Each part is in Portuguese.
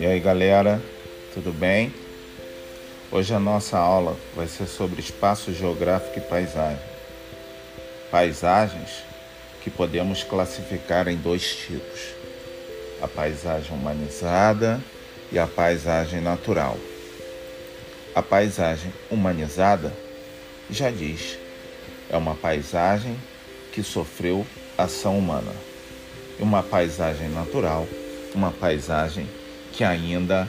E aí galera, tudo bem? Hoje a nossa aula vai ser sobre espaço geográfico e paisagem. Paisagens que podemos classificar em dois tipos: a paisagem humanizada e a paisagem natural. A paisagem humanizada já diz, é uma paisagem que sofreu ação humana. E uma paisagem natural, uma paisagem que ainda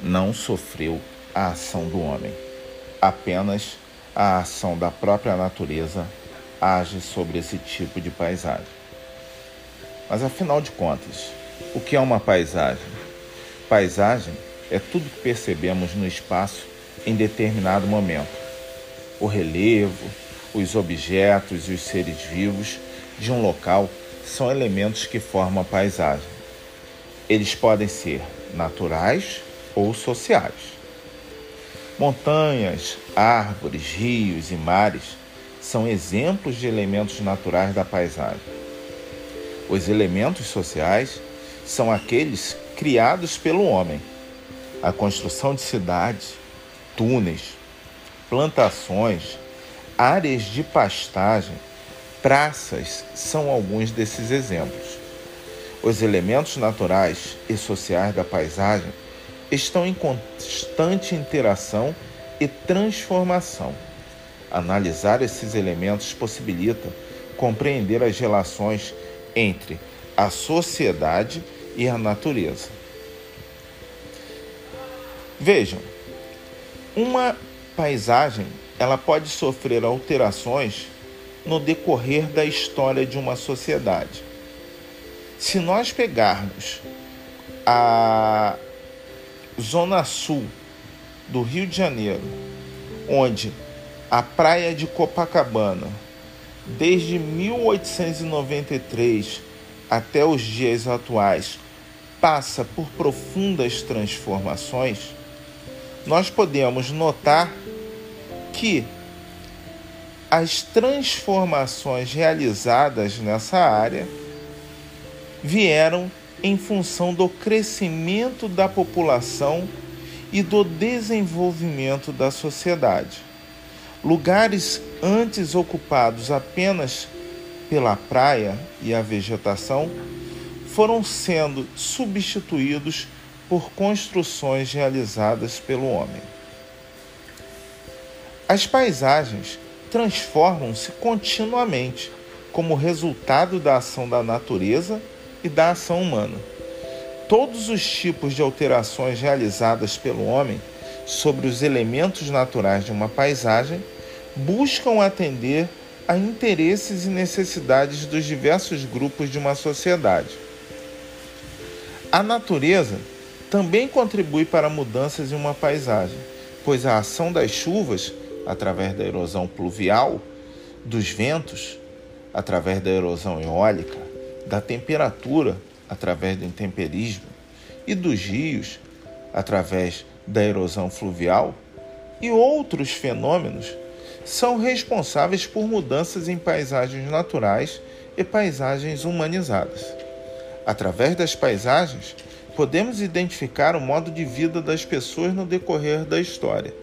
não sofreu a ação do homem. Apenas a ação da própria natureza age sobre esse tipo de paisagem. Mas afinal de contas, o que é uma paisagem? Paisagem é tudo que percebemos no espaço em determinado momento. O relevo, os objetos e os seres vivos de um local são elementos que formam a paisagem. Eles podem ser naturais ou sociais. Montanhas, árvores, rios e mares são exemplos de elementos naturais da paisagem. Os elementos sociais são aqueles criados pelo homem. A construção de cidades, túneis, plantações, áreas de pastagem, praças são alguns desses exemplos. Os elementos naturais e sociais da paisagem estão em constante interação e transformação. Analisar esses elementos possibilita compreender as relações entre a sociedade e a natureza. Vejam, uma paisagem ela pode sofrer alterações no decorrer da história de uma sociedade. Se nós pegarmos a zona sul do Rio de Janeiro, onde a praia de Copacabana, desde 1893 até os dias atuais, passa por profundas transformações, nós podemos notar que as transformações realizadas nessa área vieram em função do crescimento da população e do desenvolvimento da sociedade. Lugares antes ocupados apenas pela praia e a vegetação foram sendo substituídos por construções realizadas pelo homem. As paisagens transformam-se continuamente como resultado da ação da natureza e da ação humana. Todos os tipos de alterações realizadas pelo homem sobre os elementos naturais de uma paisagem buscam atender a interesses e necessidades dos diversos grupos de uma sociedade. A natureza também contribui para mudanças em uma paisagem, pois a ação das chuvas, através da erosão pluvial, dos ventos, através da erosão eólica, da temperatura através do intemperismo e dos rios através da erosão fluvial e outros fenômenos são responsáveis por mudanças em paisagens naturais e paisagens humanizadas. Através das paisagens, podemos identificar o modo de vida das pessoas no decorrer da história.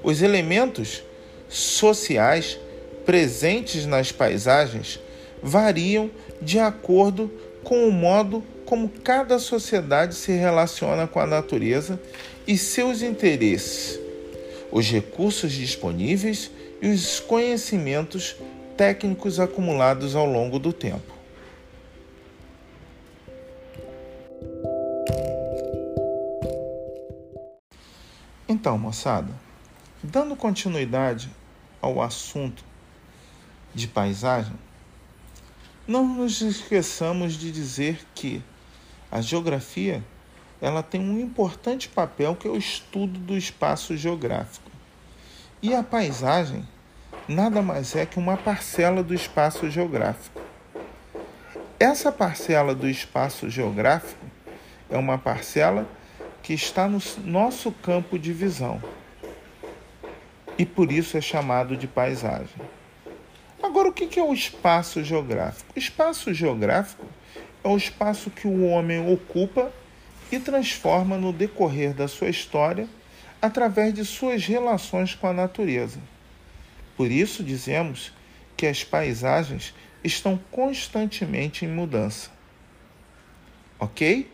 Os elementos sociais presentes nas paisagens variam de acordo com o modo como cada sociedade se relaciona com a natureza e seus interesses, os recursos disponíveis e os conhecimentos técnicos acumulados ao longo do tempo. Então, moçada, dando continuidade ao assunto de paisagem, não nos esqueçamos de dizer que a geografia ela tem um importante papel que é o estudo do espaço geográfico. E a paisagem nada mais é que uma parcela do espaço geográfico. Essa parcela do espaço geográfico é uma parcela que está no nosso campo de visão. E por isso é chamado de paisagem. Agora, o que é o espaço geográfico? O espaço geográfico é o espaço que o homem ocupa e transforma no decorrer da sua história através de suas relações com a natureza. Por isso dizemos que as paisagens estão constantemente em mudança. Ok?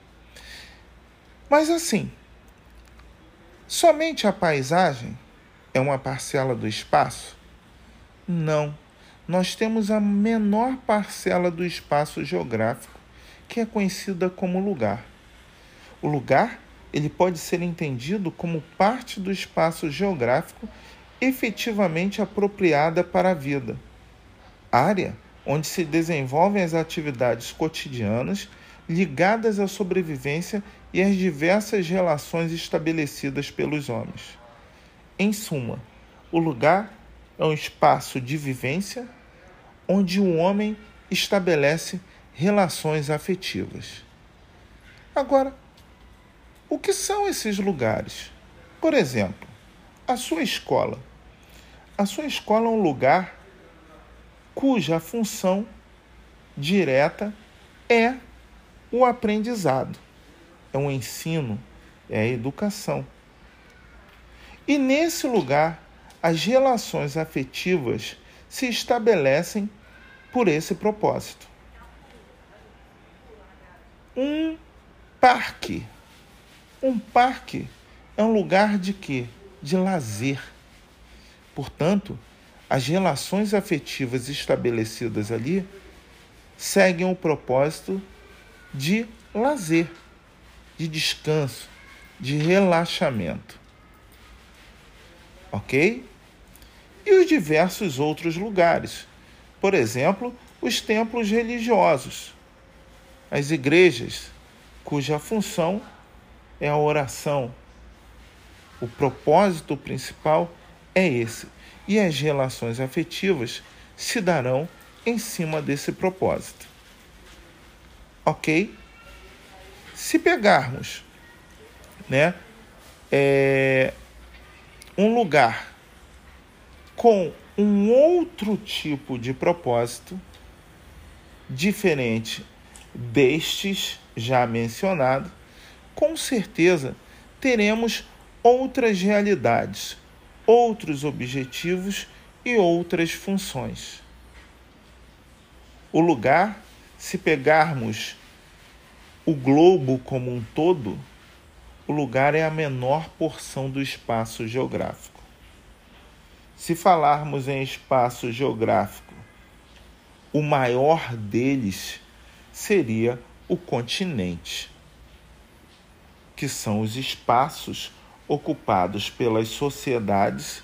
Mas assim, somente a paisagem é uma parcela do espaço? Não. Nós temos a menor parcela do espaço geográfico, que é conhecida como lugar. O lugar ele pode ser entendido como parte do espaço geográfico efetivamente apropriada para a vida. Área onde se desenvolvem as atividades cotidianas ligadas à sobrevivência e às diversas relações estabelecidas pelos homens. Em suma, o lugar é um espaço de vivência onde o homem estabelece relações afetivas. Agora, o que são esses lugares? Por exemplo, a sua escola. A sua escola é um lugar cuja função direta é o aprendizado, é o ensino, é a educação. E nesse lugar, as relações afetivas se estabelecem por esse propósito. Um parque. Um parque é um lugar de quê? De lazer. Portanto, as relações afetivas estabelecidas ali seguem o propósito de lazer, de descanso, de relaxamento. Ok? E os diversos outros lugares, por exemplo, os templos religiosos, as igrejas, cuja função é a oração. O propósito principal é esse, e as relações afetivas se darão em cima desse propósito. Ok? Se pegarmos né, é, um lugar com um outro tipo de propósito, diferente destes já mencionado, com certeza teremos outras realidades, outros objetivos e outras funções. O lugar, se pegarmos o globo como um todo, o lugar é a menor porção do espaço geográfico. Se falarmos em espaço geográfico, o maior deles seria o continente, que são os espaços ocupados pelas sociedades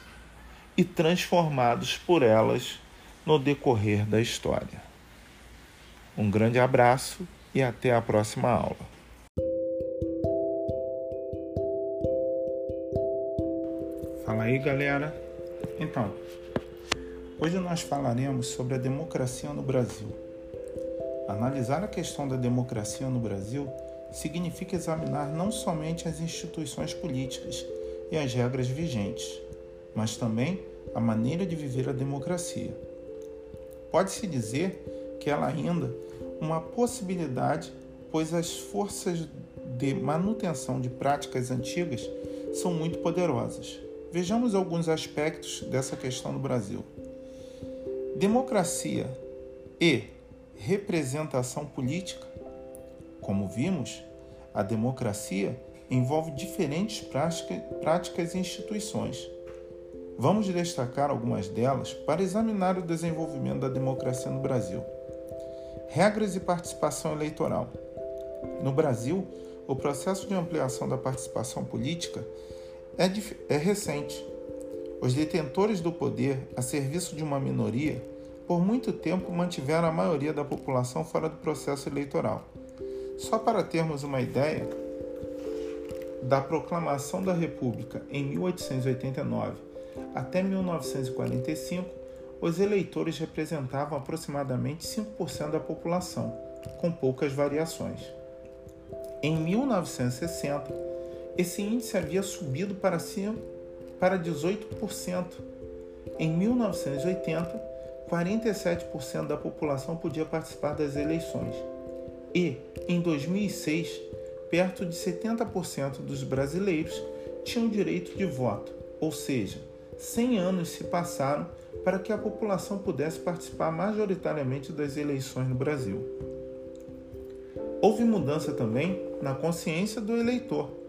e transformados por elas no decorrer da história. Um grande abraço e até a próxima aula. Fala aí, galera. Então, hoje nós falaremos sobre a democracia no Brasil. Analisar a questão da democracia no Brasil significa examinar não somente as instituições políticas e as regras vigentes, mas também a maneira de viver a democracia. Pode-se dizer que ela ainda uma possibilidade, pois as forças de manutenção de práticas antigas são muito poderosas. Vejamos alguns aspectos dessa questão no Brasil. Democracia e representação política. Como vimos, a democracia envolve diferentes práticas e instituições. Vamos destacar algumas delas para examinar o desenvolvimento da democracia no Brasil. Regras de participação eleitoral. No Brasil, o processo de ampliação da participação política é, é recente. Os detentores do poder, a serviço de uma minoria, por muito tempo mantiveram a maioria da população fora do processo eleitoral. Só para termos uma ideia, da proclamação da República em 1889 até 1945, os eleitores representavam aproximadamente 5% da população, com poucas variações. Em 1960, esse índice havia subido para, para 18%. Em 1980, 47% da população podia participar das eleições. E, em 2006, perto de 70% dos brasileiros tinham direito de voto, ou seja, 100 anos se passaram para que a população pudesse participar majoritariamente das eleições no Brasil. Houve mudança também na consciência do eleitor.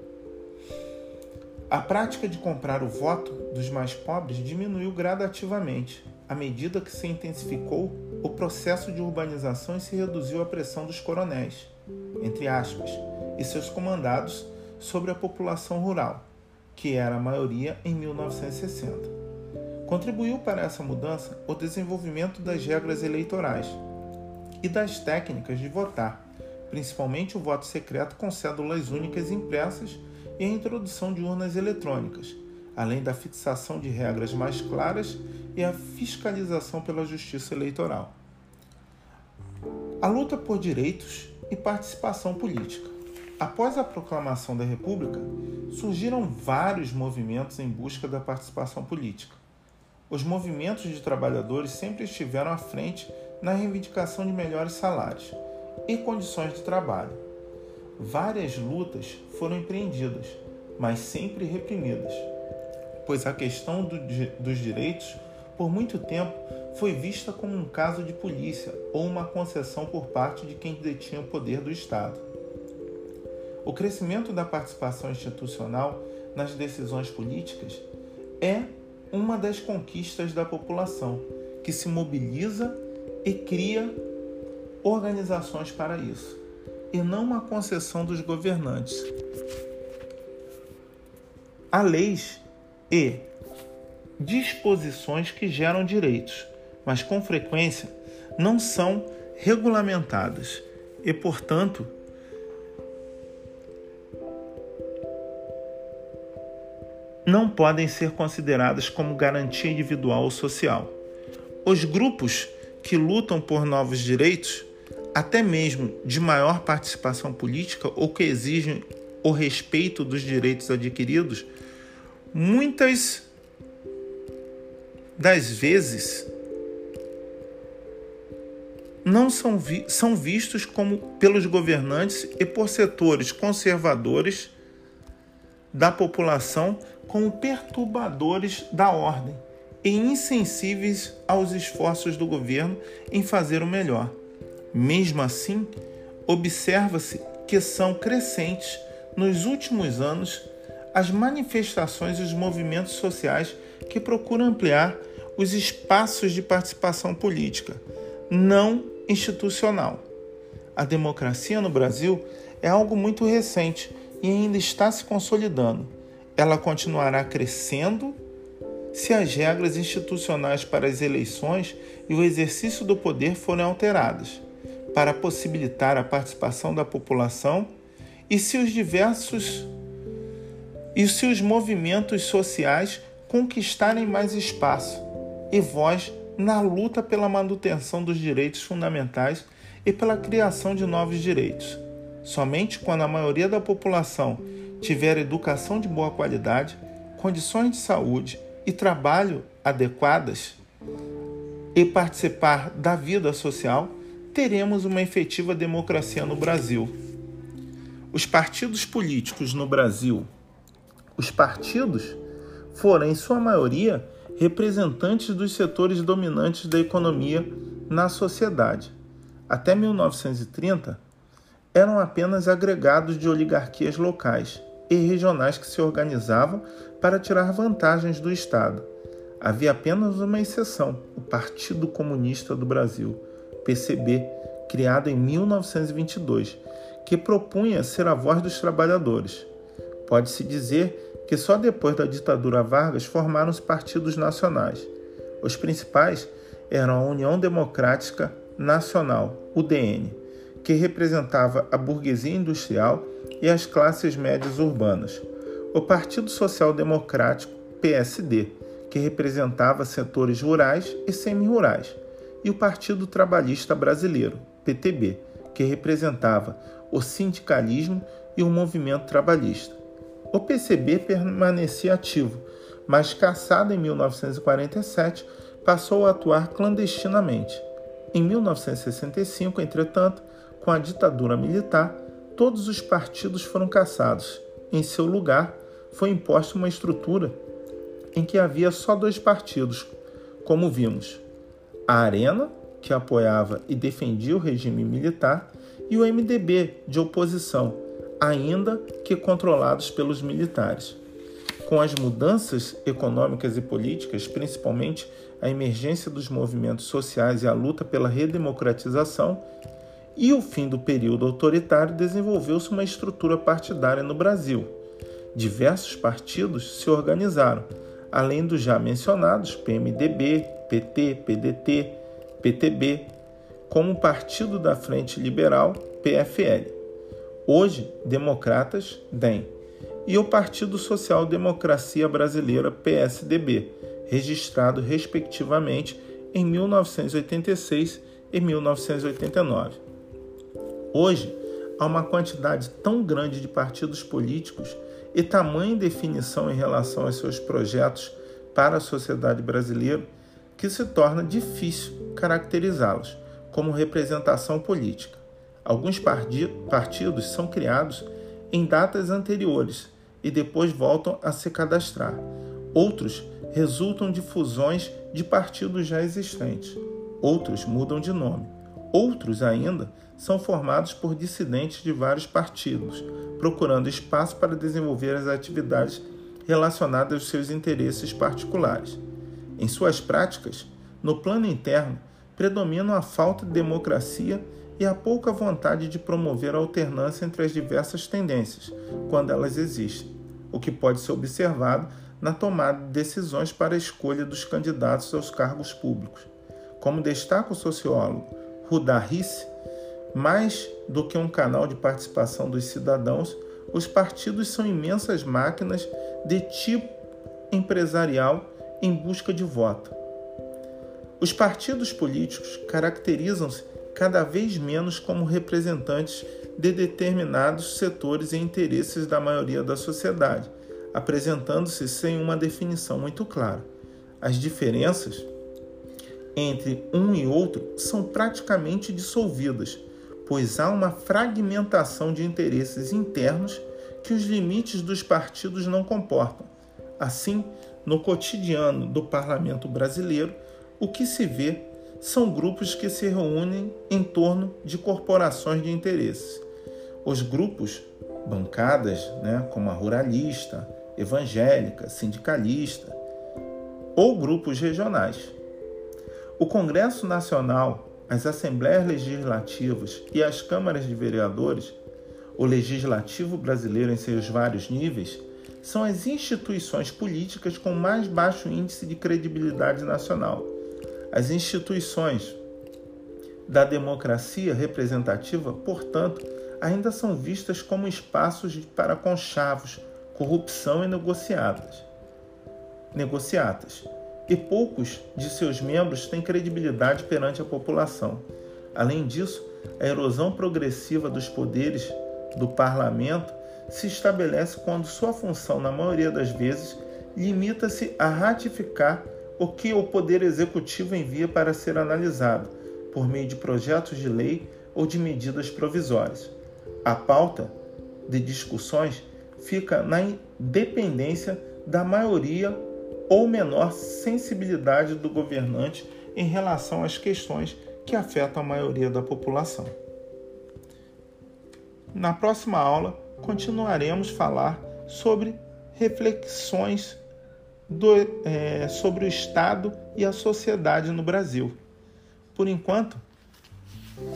A prática de comprar o voto dos mais pobres diminuiu gradativamente à medida que se intensificou o processo de urbanização e se reduziu a pressão dos coronéis, entre aspas, e seus comandados sobre a população rural, que era a maioria em 1960. Contribuiu para essa mudança o desenvolvimento das regras eleitorais e das técnicas de votar, principalmente o voto secreto com cédulas únicas impressas e a introdução de urnas eletrônicas, além da fixação de regras mais claras e a fiscalização pela Justiça Eleitoral. A luta por direitos e participação política. Após a proclamação da República, surgiram vários movimentos em busca da participação política. Os movimentos de trabalhadores sempre estiveram à frente na reivindicação de melhores salários e condições de trabalho. Várias lutas foram empreendidas, mas sempre reprimidas, pois a questão do, dos direitos, por muito tempo, foi vista como um caso de polícia ou uma concessão por parte de quem detinha o poder do Estado. O crescimento da participação institucional nas decisões políticas é uma das conquistas da população, que se mobiliza e cria organizações para isso, e não uma concessão dos governantes. Há leis e disposições que geram direitos, mas com frequência não são regulamentadas e, portanto, não podem ser consideradas como garantia individual ou social. Os grupos que lutam por novos direitos, até mesmo de maior participação política ou que exigem o respeito dos direitos adquiridos, muitas das vezes não são, vi são vistos como pelos governantes e por setores conservadores da população como perturbadores da ordem e insensíveis aos esforços do governo em fazer o melhor. Mesmo assim, observa-se que são crescentes nos últimos anos as manifestações e os movimentos sociais que procuram ampliar os espaços de participação política, não institucional. A democracia no Brasil é algo muito recente e ainda está se consolidando ela continuará crescendo se as regras institucionais para as eleições e o exercício do poder forem alteradas, para possibilitar a participação da população e se os diversos e se os movimentos sociais conquistarem mais espaço e voz na luta pela manutenção dos direitos fundamentais e pela criação de novos direitos. Somente quando a maioria da população tiver educação de boa qualidade, condições de saúde e trabalho adequadas e participar da vida social, teremos uma efetiva democracia no Brasil. Os partidos políticos no Brasil, os partidos foram, em sua maioria, representantes dos setores dominantes da economia na sociedade. Até 1930, eram apenas agregados de oligarquias locais e regionais que se organizavam para tirar vantagens do Estado. Havia apenas uma exceção: o Partido Comunista do Brasil, PCB, criado em 1922, que propunha ser a voz dos trabalhadores. Pode-se dizer que só depois da ditadura Vargas formaram os partidos nacionais. Os principais eram a União Democrática Nacional, UDN, que representava a burguesia industrial e as classes médias urbanas. O Partido Social Democrático, PSD, que representava setores rurais e semi-rurais, e o Partido Trabalhista Brasileiro, PTB, que representava o sindicalismo e o movimento trabalhista. O PCB permanecia ativo, mas caçado em 1947, passou a atuar clandestinamente. Em 1965, entretanto, com a ditadura militar, todos os partidos foram cassados. Em seu lugar, foi imposta uma estrutura em que havia só dois partidos, como vimos: a Arena, que apoiava e defendia o regime militar, e o MDB, de oposição, ainda que controlados pelos militares. Com as mudanças econômicas e políticas, principalmente a emergência dos movimentos sociais e a luta pela redemocratização, e o fim do período autoritário, desenvolveu-se uma estrutura partidária no Brasil. Diversos partidos se organizaram, além dos já mencionados PMDB, PT, PDT, PTB, como Partido da Frente Liberal, PFL. Hoje, Democratas, DEM, e o Partido Social Democracia Brasileira, PSDB, registrado respectivamente em 1986 e 1989. Hoje, há uma quantidade tão grande de partidos políticos e tamanha definição em relação aos seus projetos para a sociedade brasileira que se torna difícil caracterizá-los como representação política. Alguns partidos são criados em datas anteriores e depois voltam a se cadastrar. Outros resultam de fusões de partidos já existentes. Outros mudam de nome. Outros ainda são formados por dissidentes de vários partidos, procurando espaço para desenvolver as atividades relacionadas aos seus interesses particulares. Em suas práticas, no plano interno, predominam a falta de democracia e a pouca vontade de promover a alternância entre as diversas tendências, quando elas existem, o que pode ser observado na tomada de decisões para a escolha dos candidatos aos cargos públicos. Como destaca o sociólogo Rudar Risse, mais do que um canal de participação dos cidadãos, os partidos são imensas máquinas de tipo empresarial em busca de voto. Os partidos políticos caracterizam-se cada vez menos como representantes de determinados setores e interesses da maioria da sociedade, apresentando-se sem uma definição muito clara. As diferenças entre um e outro são praticamente dissolvidas, pois há uma fragmentação de interesses internos que os limites dos partidos não comportam. Assim, no cotidiano do parlamento brasileiro, o que se vê são grupos que se reúnem em torno de corporações de interesses. Os grupos, bancadas, né, como a ruralista, evangélica, sindicalista, ou grupos regionais. O Congresso Nacional, as Assembleias Legislativas e as Câmaras de Vereadores, o Legislativo brasileiro em seus vários níveis, são as instituições políticas com mais baixo índice de credibilidade nacional. As instituições da democracia representativa, portanto, ainda são vistas como espaços para conchavos, corrupção e negociadas. negociatas e poucos de seus membros têm credibilidade perante a população. Além disso, a erosão progressiva dos poderes do parlamento se estabelece quando sua função, na maioria das vezes, limita-se a ratificar o que o poder executivo envia para ser analisado, por meio de projetos de lei ou de medidas provisórias. A pauta de discussões fica na dependência da maioria ou menor sensibilidade do governante em relação às questões que afetam a maioria da população. Na próxima aula, continuaremos falar sobre reflexões do, é, sobre o Estado e a sociedade no Brasil. Por enquanto,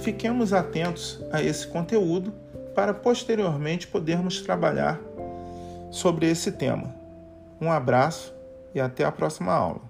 fiquemos atentos a esse conteúdo para posteriormente podermos trabalhar sobre esse tema. Um abraço e até a próxima aula.